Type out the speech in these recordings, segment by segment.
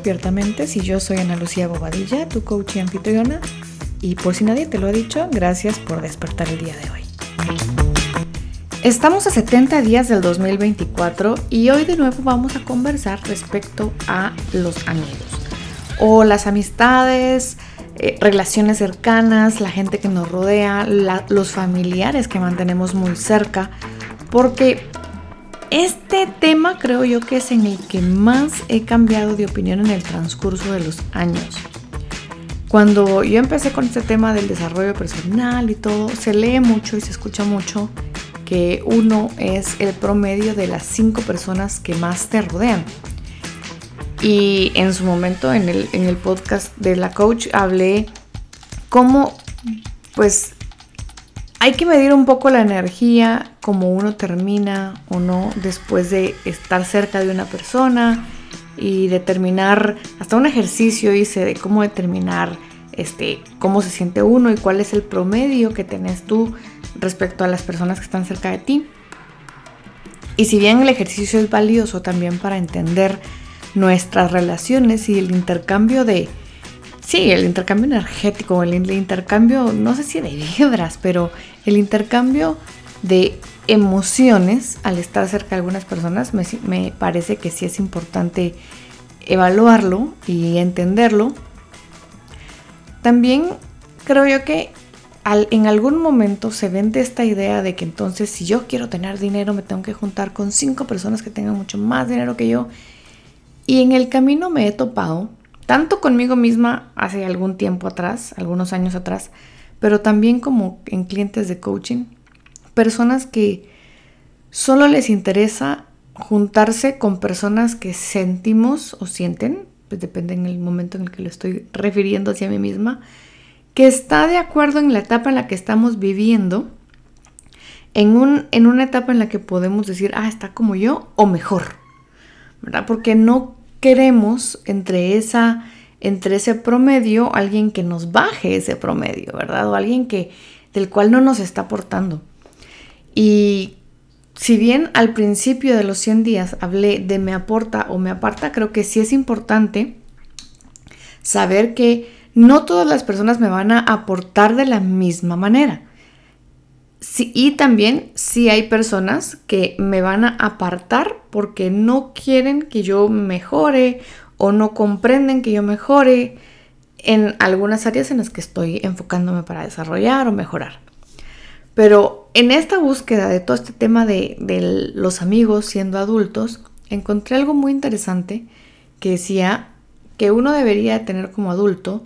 Despierta Mentes y yo soy Ana Lucía Bobadilla, tu coach y anfitriona. Y por si nadie te lo ha dicho, gracias por despertar el día de hoy. Estamos a 70 días del 2024 y hoy de nuevo vamos a conversar respecto a los amigos o las amistades, eh, relaciones cercanas, la gente que nos rodea, los familiares que mantenemos muy cerca, porque este tema creo yo que es en el que más he cambiado de opinión en el transcurso de los años. Cuando yo empecé con este tema del desarrollo personal y todo, se lee mucho y se escucha mucho que uno es el promedio de las cinco personas que más te rodean. Y en su momento en el, en el podcast de la coach hablé cómo pues hay que medir un poco la energía, como uno termina o no después de estar cerca de una persona y determinar, hasta un ejercicio hice de cómo determinar este, cómo se siente uno y cuál es el promedio que tenés tú respecto a las personas que están cerca de ti. Y si bien el ejercicio es valioso también para entender nuestras relaciones y el intercambio de, Sí, el intercambio energético, el, intercambio, no sé si de vibras, pero el intercambio de emociones al estar cerca de algunas personas me, parece que sí es importante evaluarlo y entenderlo. También creo yo que en algún momento se vende esta idea de que entonces si yo quiero tener dinero me tengo que juntar con cinco personas que tengan mucho más dinero que yo. Y en el camino me he topado tanto conmigo misma hace algún tiempo atrás, algunos años atrás, pero también como en clientes de coaching, personas que solo les interesa juntarse con personas que sentimos o sienten, pues depende en el momento en el que lo estoy refiriendo hacia mí misma, que está de acuerdo en la etapa en la que estamos viviendo, en, un, en una etapa en la que podemos decir, ah, está como yo o mejor, ¿verdad? Porque no queremos entre, esa, entre ese promedio alguien que nos baje ese promedio, ¿verdad? O alguien que, del cual no nos está aportando. Y si bien al principio de los 100 días hablé de me aporta o me aparta, creo que sí es importante saber que no todas las personas me van a aportar de la misma manera. Sí, y también si hay personas que me van a apartar porque no quieren que yo mejore o no comprenden que yo mejore en algunas áreas en las que estoy enfocándome para desarrollar o mejorar. Pero en esta búsqueda de todo este tema de los amigos siendo adultos, encontré algo muy interesante que decía que uno debería tener como adulto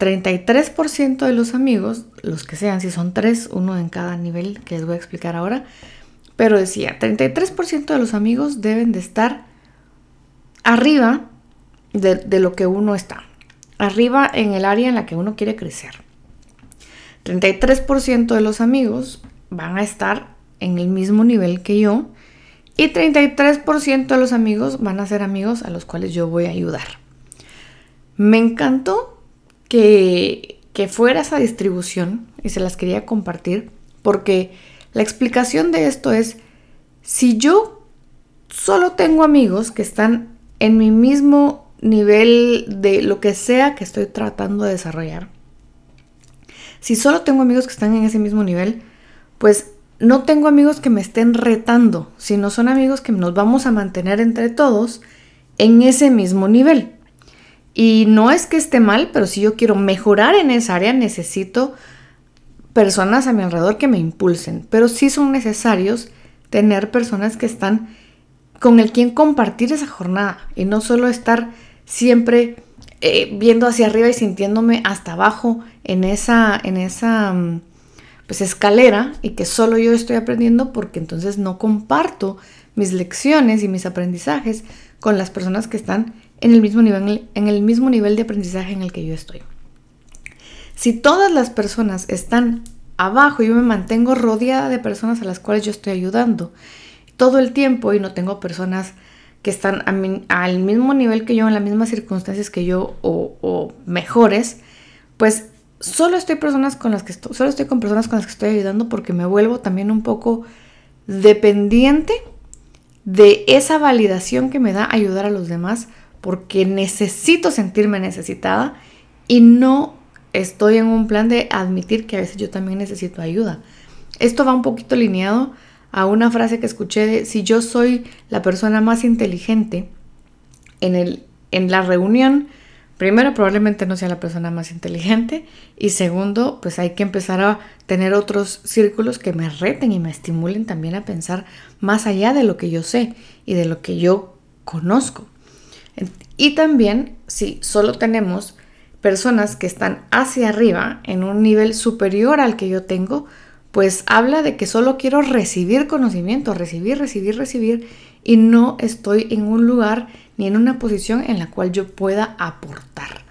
33% de los amigos, los que sean, si son tres, uno en cada nivel que les voy a explicar ahora, pero decía, 33% de los amigos deben de estar arriba de, lo que uno está, arriba en el área en la que uno quiere crecer. 33% de los amigos van a estar en el mismo nivel que yo y 33% de los amigos van a ser amigos a los cuales yo voy a ayudar. Me encantó que, fuera esa distribución y se las quería compartir porque la explicación de esto es, si yo solo tengo amigos que están en mi mismo nivel de lo que sea que estoy tratando de desarrollar, si solo tengo amigos que están en ese mismo nivel, pues no tengo amigos que me estén retando, sino son amigos que nos vamos a mantener entre todos en ese mismo nivel. Y no es que esté mal, pero si yo quiero mejorar en esa área, necesito personas a mi alrededor que me impulsen. Pero sí son necesarios tener personas que están con el quien compartir esa jornada y no solo estar siempre eh, viendo hacia arriba y sintiéndome hasta abajo en esa, en esa mm, pues, escalera y que solo yo estoy aprendiendo porque entonces no comparto mis lecciones y mis aprendizajes con las personas que están en el mismo nivel, en el mismo nivel de aprendizaje en el que yo estoy. Si todas las personas están abajo, yo me mantengo rodeada de personas a las cuales yo estoy ayudando todo el tiempo y no tengo personas que están al mismo nivel que yo, en las mismas circunstancias que yo o, mejores, pues solo estoy personas con las que estoy, solo estoy con personas con las que estoy ayudando porque me vuelvo también un poco dependiente de esa validación que me da ayudar a los demás porque necesito sentirme necesitada y no estoy en un plan de admitir que a veces yo también necesito ayuda. Esto va un poquito alineado a una frase que escuché de si yo soy la persona más inteligente en, el, en la reunión, primero probablemente no sea la persona más inteligente y segundo pues hay que empezar a tener otros círculos que me reten y me estimulen también a pensar más allá de lo que yo sé y de lo que yo conozco. Y también si solo tenemos personas que están hacia arriba en un nivel superior al que yo tengo, pues habla de que solo quiero recibir conocimiento, recibir, recibir, recibir, y no estoy en un lugar ni en una posición en la cual yo pueda aportar.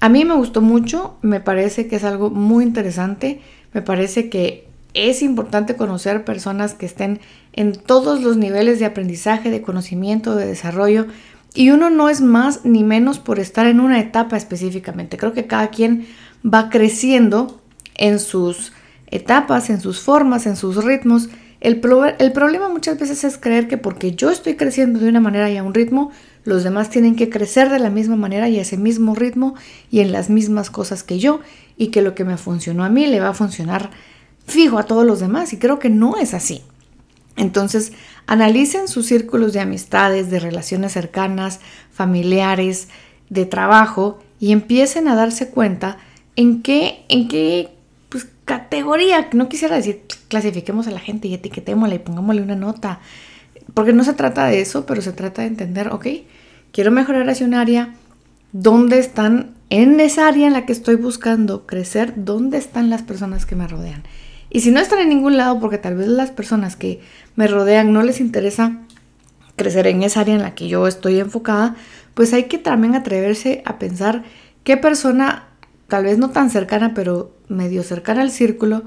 A mí me gustó mucho, me parece que es algo muy interesante, me parece que es importante conocer personas que estén en todos los niveles de aprendizaje, de conocimiento, de desarrollo, y uno no es más ni menos por estar en una etapa específicamente. Creo que cada quien va creciendo en sus etapas, en sus formas, en sus ritmos. El, el, problema muchas veces es creer que porque yo estoy creciendo de una manera y a un ritmo, los demás tienen que crecer de la misma manera y a ese mismo ritmo y en las mismas cosas que yo y que lo que me funcionó a mí le va a funcionar fijo a todos los demás y creo que no es así. Entonces, analicen sus círculos de amistades, de relaciones cercanas, familiares, de trabajo y empiecen a darse cuenta en qué, en qué categoría. No quisiera decir clasifiquemos a la gente y etiquetémosla y pongámosle una nota. Porque no se trata de eso, pero se trata de entender, ok, quiero mejorar hacia un área. ¿Dónde están en esa área en la que estoy buscando crecer? ¿Dónde están las personas que me rodean? Y si no están en ningún lado, porque tal vez las personas que me rodean no les interesa crecer en esa área en la que yo estoy enfocada, pues hay que también atreverse a pensar qué persona tal vez no tan cercana, pero medio cercana al círculo,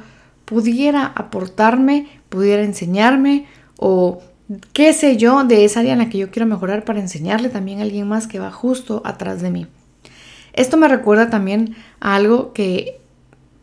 pudiera aportarme, pudiera enseñarme o qué sé yo de esa área en la que yo quiero mejorar para enseñarle también a alguien más que va justo atrás de mí. Esto me recuerda también a algo que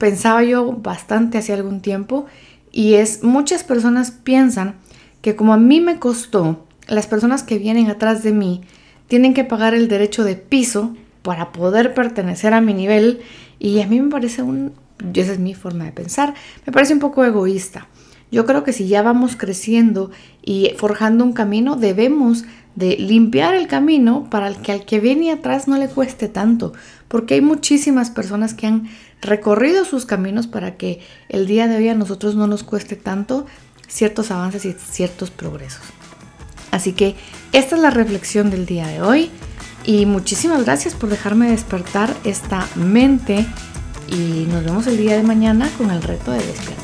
pensaba yo bastante hace algún tiempo y es muchas personas piensan que como a mí me costó, las personas que vienen atrás de mí tienen que pagar el derecho de piso para poder pertenecer a mi nivel y a mí me parece un, esa es mi forma de pensar, me parece un poco egoísta. Yo creo que si ya vamos creciendo y forjando un camino, debemos de limpiar el camino para que al que viene atrás no le cueste tanto, porque hay muchísimas personas que han recorrido sus caminos para que el día de hoy a nosotros no nos cueste tanto ciertos avances y ciertos progresos. Así que esta es la reflexión del día de hoy. Y muchísimas gracias por dejarme despertar esta mente y nos vemos el día de mañana con el reto de despertar.